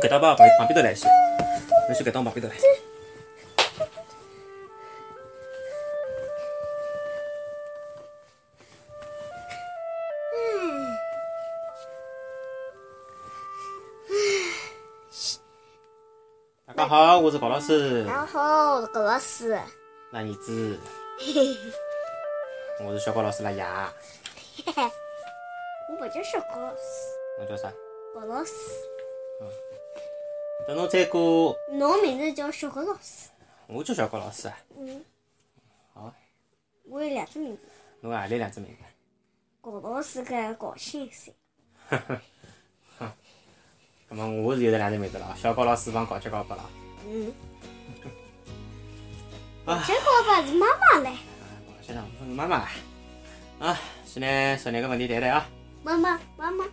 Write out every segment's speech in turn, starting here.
侬搿搭把旁旁边头来先，侬先搿搭旁边头来。大家好，我是高老师，然后我是高老师，那儿子，嘿 嘿我是小高老师拉爷，嘿嘿，我不叫小高老师，侬叫啥？高老师，等侬再过，侬名字叫小高老师，我叫小高老师啊。嗯，好，我有两只名字，侬何里两只名字？高老师跟高先生，那么我是有得两只名字了，小高老师帮高级高八了。嗯，啊。这个吧是妈妈嘞，我先让我妈妈。来。啊，现在十两个问题谈谈啊。妈妈妈妈，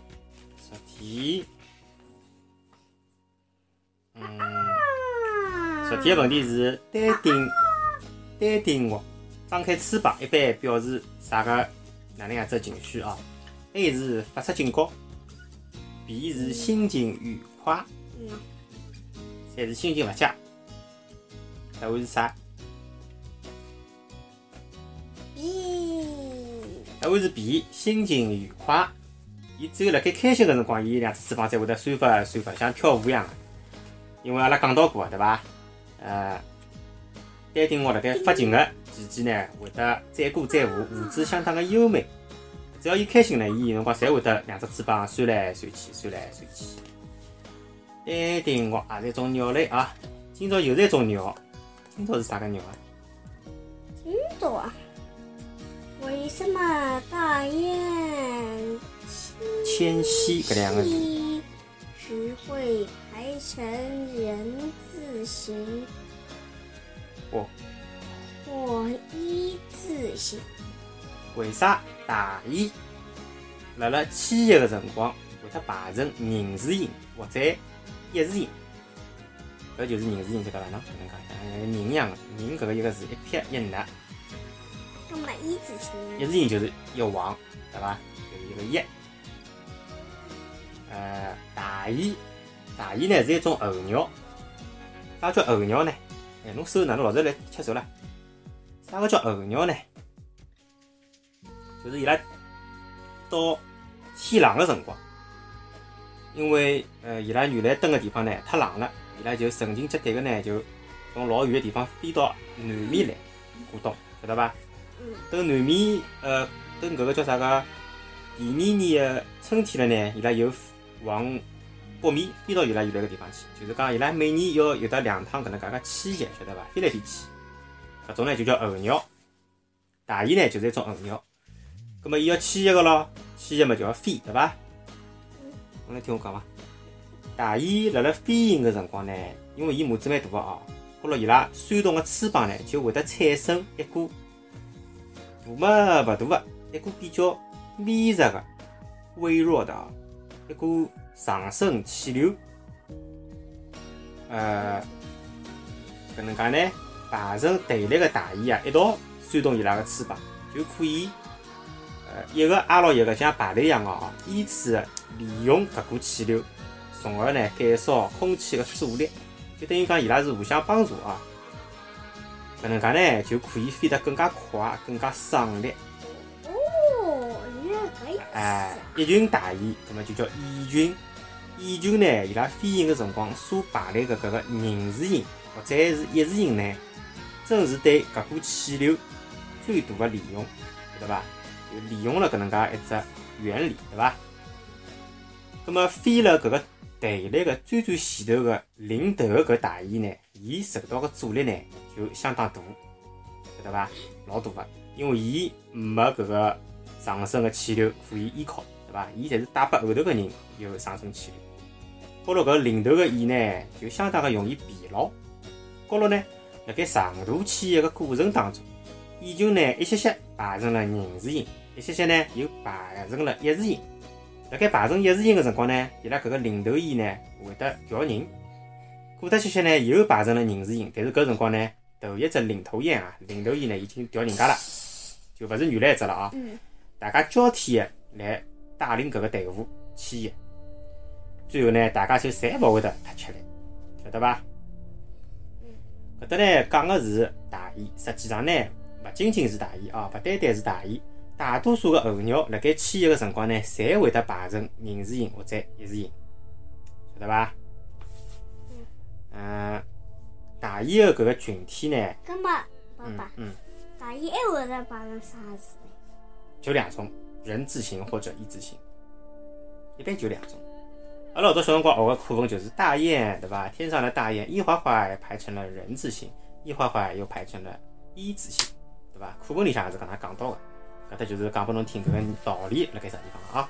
首题，啊首题的问题是单顶单顶鹤张开翅膀，一般表示啥个哪能样子的情绪啊？A 是发出警告，B 是心情愉快，嗯，三是心情勿佳。答案是啥？B，答案是 B，心情愉快。伊只有辣盖开心个辰光，伊两只翅膀才会得扇发扇发，像跳舞一样个。因为阿拉讲到过，对伐？呃，丹顶鹤辣盖发情个期间呢，会得载歌载舞，舞姿相当个优美。只要伊开心呢，伊有辰光侪会得两只翅膀扇来扇去，扇来扇去。丹顶鹤也是一种鸟类啊。今朝又是一种鸟，今朝是啥个鸟啊？今朝啊，为什么大雁迁徙搿两个字。西只会排成人字形哦或一字形？为啥大雁辣辣迁徙个辰光会得排成人字形或者一字形？搿就是人字形，晓得伐？喏搿能讲，像人一样个，人搿个一个字一撇一捺，那么一字形一字形就是一横，对伐？就是一个一。呃，大雁，大雁呢是一种候鸟。啥叫候鸟呢？哎，侬手哪能老是来吃手了？啥个叫候鸟呢？就是伊拉到天冷个辰光，因为呃伊拉原来蹲个地方呢太冷了，伊拉就成群结队个呢就从老远个地方飞到南面来过冬，晓得伐？等南面呃等搿个叫啥个第二年个春天了呢，伊拉又往北面飞到伊拉原来个地方去，就是讲伊拉每年要有得两趟搿能介个迁徙，晓得伐？飞来飞去，搿种呢就叫候鸟。大雁呢就是一种候鸟，葛末伊要迁徙个咯，迁徙嘛就要飞，对伐？侬来听我讲伐？大雁辣辣飞行个辰光呢，因为伊母子蛮大个哦，高了伊拉扇动个翅膀呢，就会得产生一股大嘛勿大个，一股比较微弱个、微弱的啊，一股上升气流。呃，搿能介呢，排成队列个大雁啊，一道扇动伊拉个翅膀，就可以呃一个挨牢一个，像排队一样个哦，依次地利用搿股气流，从而呢减少空气个阻力，就等于讲伊拉是互相帮助啊。搿能介呢，就可以飞得更加快、更加省力。哦，原来搿意思哎啊，，一群大雁，那么就叫蚁群。眼球呢，伊拉飞行个辰光所排列个搿个人字形或者是一字形呢，正是对搿股气流最大个利用，晓得伐？就利用了搿能介一只原理，对伐？那么飞了搿个队列个最最前头个领头个搿大雁呢，伊受到个阻力呢就相当大，晓得伐？老大个，因为伊没搿个上升个气流可以依靠，对伐？伊侪是带拨后头个人有上升气流。高头搿领头个雁呢，就相当个容易疲劳。高头呢，辣盖长途迁徙个过程当中，雁群呢一些些排成了人字形，一些些呢又排成了一字形。辣盖排成一字形个辰光呢，伊拉搿个领头雁呢会得调人，过脱些些呢又排成了人字形。但是搿辰光呢，头一只领头雁啊，领头雁呢已经调人家了，就勿是原来一只了啊。嗯，大家交替的来带领搿个队伍迁徙。最后呢，大家就侪勿会得太吃力，晓得伐？搿搭呢讲个是大雁，实际上呢勿仅仅是大雁哦，勿单单是大雁，大多数个候鸟辣盖迁徙个辰光呢，侪会得排成人字形或者一字形，晓得伐？嗯，大雁个搿个群体呢，葛末爸嗯爸，嗯，大雁还会得排成啥字呢？就两种，人字形或者一字形，一般就两种。阿拉老早小辰光学个课文就是大雁，对伐？天上的大雁一会会排成了人字形，一会会又排成了一字形，对伐？课文里向也是搿能讲到个，搿搭就是讲拨侬听搿个道理辣盖啥地方啊？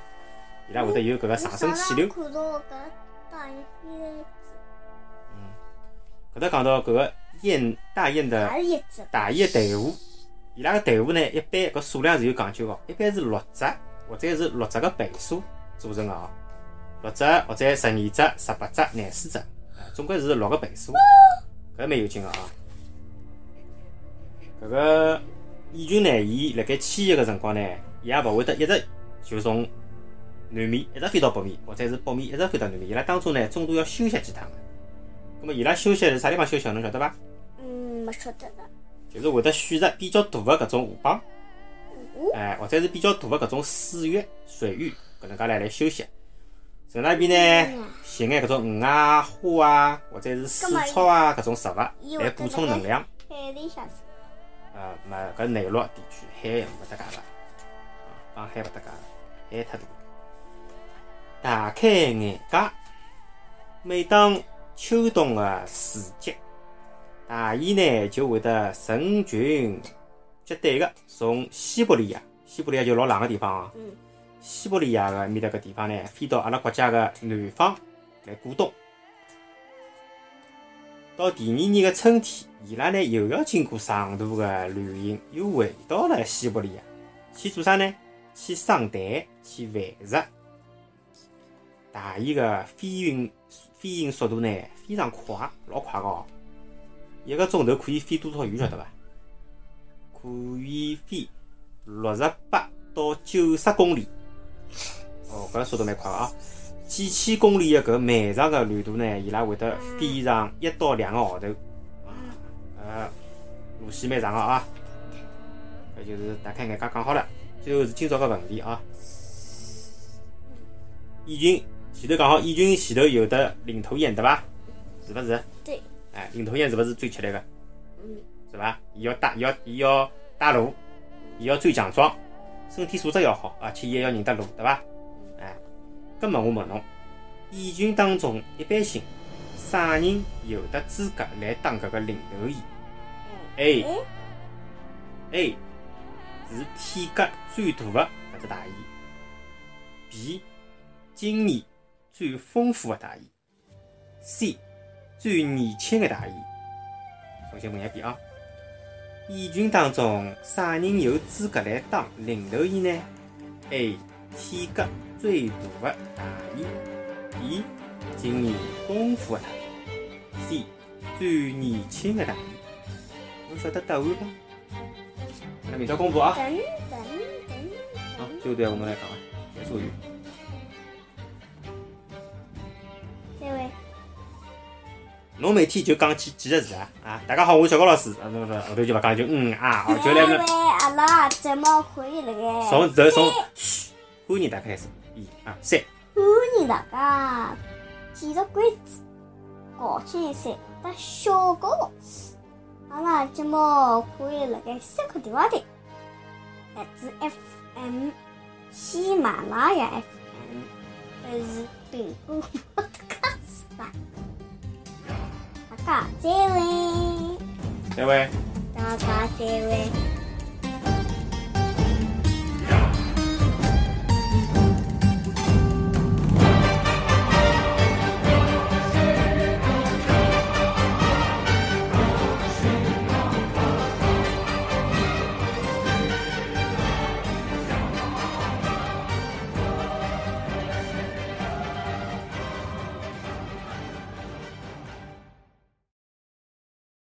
伊拉会得有搿个上升气流。看到搿搭讲到搿个雁大雁的？大雁队伍，伊拉个队伍呢，一般搿数量是有讲究个，一般是六只或者是六只个倍数组成个哦。六只或者十二只、十八只、廿四只，啊总归是六个倍数，搿蛮有劲个啊。搿个燕群呢，伊辣盖迁徙个辰光呢，伊也勿会得一直就从南面一直飞到北面，或者是北面一直飞到南面，伊拉当中呢，中途要休息几趟个。葛末伊拉休息是啥地方休息？侬晓得伐？嗯，没晓得的。就是会得选择比较大个搿种河浜，哦，哎，或者是比较大个搿种水域、水域，搿能介来来休息。城那边嗯。呢，寻眼搿种鱼啊、花啊，或者是水草啊搿种植物来补充能量。海里向。是呃，没搿内陆地区海勿搭界个，啊，帮海勿搭界个，海太大。大开眼界，每当秋冬个时节，大雁呢就会得成群结队个从西伯利亚，西伯利亚就老冷个地方啊，嗯，西伯利亚个面搭个地方呢，飞到阿拉国家个南方来过冬。到第二年个春天，伊拉呢又要经过长途个旅行，又回到了西伯利亚，去做啥呢？去生蛋，去繁殖。大雁个飞行飞行速度呢非常快，老快个哦，一个钟头可以飞多少远晓得伐？可以飞六十八到九十公里。哦，搿速度蛮快个啊！几千公里的搿漫长的旅途呢，伊拉会得飞上一到两个号头。呃，路线蛮长个啊。搿就是大概眼家讲好了。最后是今朝个问题啊。燕群前头讲好，燕群前头有的领头雁对伐？是勿是？对。哎，领头雁是勿是最吃力个？嗯，是伐？伊要带，伊要，伊要带路，伊要最强壮，身体素质要好，而且伊还要认得路，对伐？哎，葛末我问侬，蚁群当中一般性，啥人有得资格来当搿个领头蚁？A 哎，A 是体格最大的搿只大雁，B 经验最丰富的大雁，C 最年轻的大雁。重新问一遍啊！蚁群当中啥人有资格来当领头蚁呢？A 体格最大的大雁，B 经验丰富的大雁，C 最年轻的大雁。侬晓得答案伐？那明朝公布啊！好，等，最后段我们来讲啊，结束语。这位侬每天就讲几几个字啊？啊，大家好，我是小高老师。啊，不不不，后头就勿讲，就嗯啊，哦，就来这位那阿拉节目可以辣盖从头从嘘，欢迎大家开始，一二三。欢迎大家继续关注高清三搭小高。阿拉节目可以辣盖三颗电话台、荔枝 FM、喜马拉雅 FM，还是苹果 Podcast 吧。大家再会，再会。大家再会。